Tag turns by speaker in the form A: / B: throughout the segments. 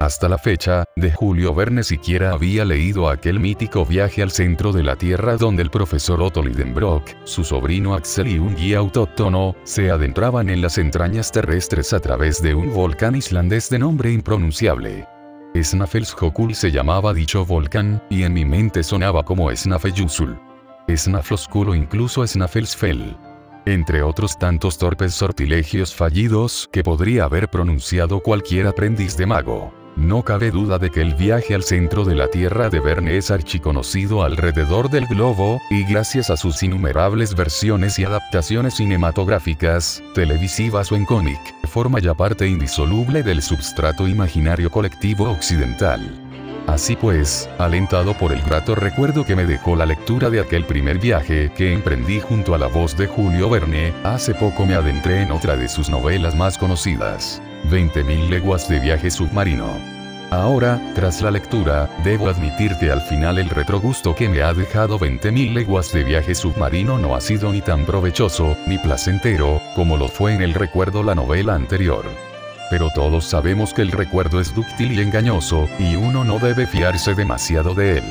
A: Hasta la fecha, de Julio Verne siquiera había leído aquel mítico viaje al centro de la Tierra donde el profesor Otto Lidenbrock, su sobrino Axel y un guía autóctono, se adentraban en las entrañas terrestres a través de un volcán islandés de nombre impronunciable. Snæfellsjökull se llamaba dicho volcán, y en mi mente sonaba como Snæfellsjökull. Snæfellsjökull o incluso Snæfellsfell entre otros tantos torpes sortilegios fallidos que podría haber pronunciado cualquier aprendiz de mago. No cabe duda de que el viaje al centro de la Tierra de Verne es archiconocido alrededor del globo, y gracias a sus innumerables versiones y adaptaciones cinematográficas, televisivas o en cómic, forma ya parte indisoluble del substrato imaginario colectivo occidental. Así pues, alentado por el grato recuerdo que me dejó la lectura de aquel primer viaje que emprendí junto a la voz de Julio Verne, hace poco me adentré en otra de sus novelas más conocidas, 20.000 leguas de viaje submarino. Ahora, tras la lectura, debo admitir que al final el retrogusto que me ha dejado 20.000 leguas de viaje submarino no ha sido ni tan provechoso, ni placentero, como lo fue en el recuerdo la novela anterior pero todos sabemos que el recuerdo es dúctil y engañoso, y uno no debe fiarse demasiado de él.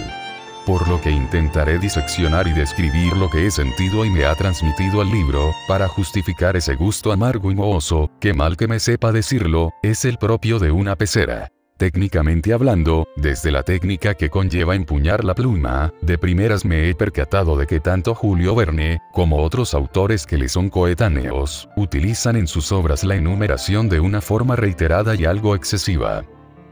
A: Por lo que intentaré diseccionar y describir lo que he sentido y me ha transmitido el libro, para justificar ese gusto amargo y mohoso, que mal que me sepa decirlo, es el propio de una pecera. Técnicamente hablando, desde la técnica que conlleva empuñar la pluma, de primeras me he percatado de que tanto Julio Verne, como otros autores que le son coetáneos, utilizan en sus obras la enumeración de una forma reiterada y algo excesiva.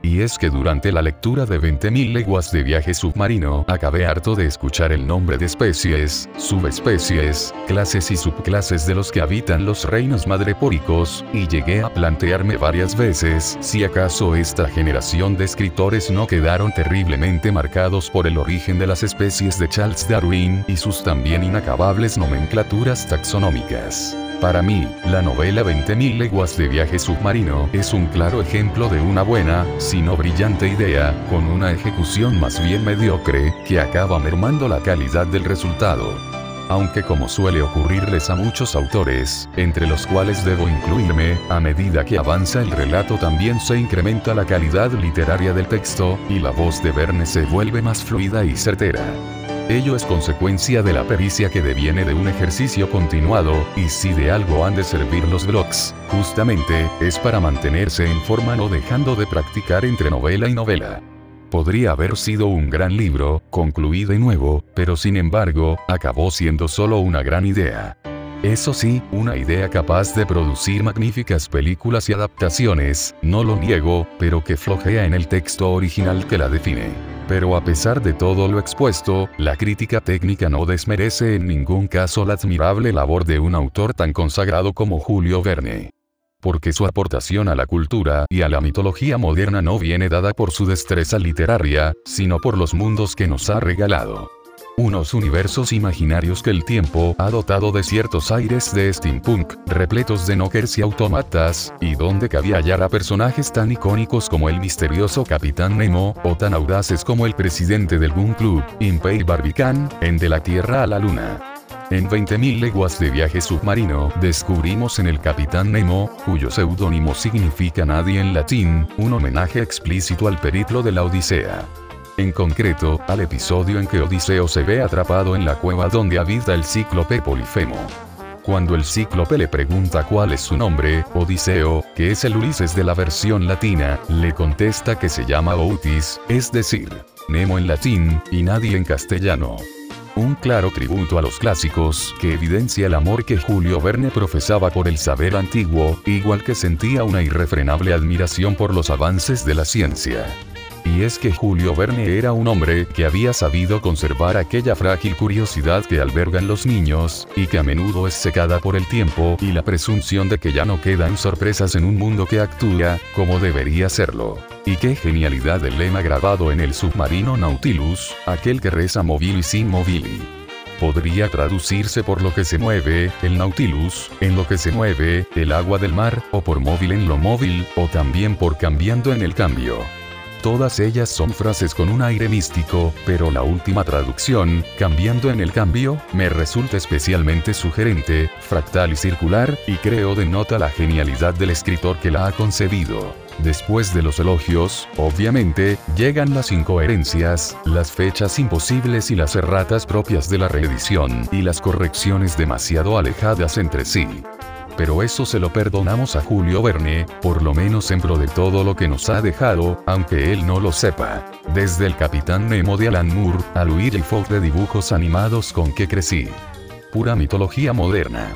A: Y es que durante la lectura de 20.000 leguas de viaje submarino, acabé harto de escuchar el nombre de especies, subespecies, clases y subclases de los que habitan los reinos madrepóricos, y llegué a plantearme varias veces si acaso esta generación de escritores no quedaron terriblemente marcados por el origen de las especies de Charles Darwin y sus también inacabables nomenclaturas taxonómicas. Para mí, la novela 20.000 leguas de viaje submarino es un claro ejemplo de una buena, si no brillante idea, con una ejecución más bien mediocre, que acaba mermando la calidad del resultado. Aunque como suele ocurrirles a muchos autores, entre los cuales debo incluirme, a medida que avanza el relato también se incrementa la calidad literaria del texto, y la voz de Verne se vuelve más fluida y certera. Ello es consecuencia de la pericia que deviene de un ejercicio continuado, y si de algo han de servir los blogs, justamente, es para mantenerse en forma no dejando de practicar entre novela y novela. Podría haber sido un gran libro, concluido y nuevo, pero sin embargo, acabó siendo solo una gran idea. Eso sí, una idea capaz de producir magníficas películas y adaptaciones, no lo niego, pero que flojea en el texto original que la define. Pero a pesar de todo lo expuesto, la crítica técnica no desmerece en ningún caso la admirable labor de un autor tan consagrado como Julio Verne. Porque su aportación a la cultura y a la mitología moderna no viene dada por su destreza literaria, sino por los mundos que nos ha regalado. Unos universos imaginarios que el tiempo ha dotado de ciertos aires de steampunk, repletos de knockers y automatas, y donde cabía hallar a personajes tan icónicos como el misterioso Capitán Nemo, o tan audaces como el presidente del Boom Club, Impey Barbicán, en De la Tierra a la Luna. En 20.000 leguas de viaje submarino, descubrimos en el Capitán Nemo, cuyo seudónimo significa nadie en latín, un homenaje explícito al periplo de la Odisea en concreto, al episodio en que Odiseo se ve atrapado en la cueva donde habita el cíclope Polifemo. Cuando el cíclope le pregunta cuál es su nombre, Odiseo, que es el Ulises de la versión latina, le contesta que se llama Outis, es decir, Nemo en latín, y nadie en castellano. Un claro tributo a los clásicos, que evidencia el amor que Julio Verne profesaba por el saber antiguo, igual que sentía una irrefrenable admiración por los avances de la ciencia. Y es que Julio Verne era un hombre que había sabido conservar aquella frágil curiosidad que albergan los niños, y que a menudo es secada por el tiempo y la presunción de que ya no quedan sorpresas en un mundo que actúa como debería serlo. Y qué genialidad el lema grabado en el submarino Nautilus, aquel que reza mobilis in movili podría traducirse por lo que se mueve, el Nautilus, en lo que se mueve, el agua del mar, o por móvil en lo móvil, o también por cambiando en el cambio. Todas ellas son frases con un aire místico, pero la última traducción, cambiando en el cambio, me resulta especialmente sugerente, fractal y circular, y creo denota la genialidad del escritor que la ha concebido. Después de los elogios, obviamente, llegan las incoherencias, las fechas imposibles y las erratas propias de la reedición, y las correcciones demasiado alejadas entre sí pero eso se lo perdonamos a Julio Verne, por lo menos en pro de todo lo que nos ha dejado, aunque él no lo sepa. Desde el Capitán Nemo de Alan Moore, al huir el de dibujos animados con que crecí. Pura mitología moderna.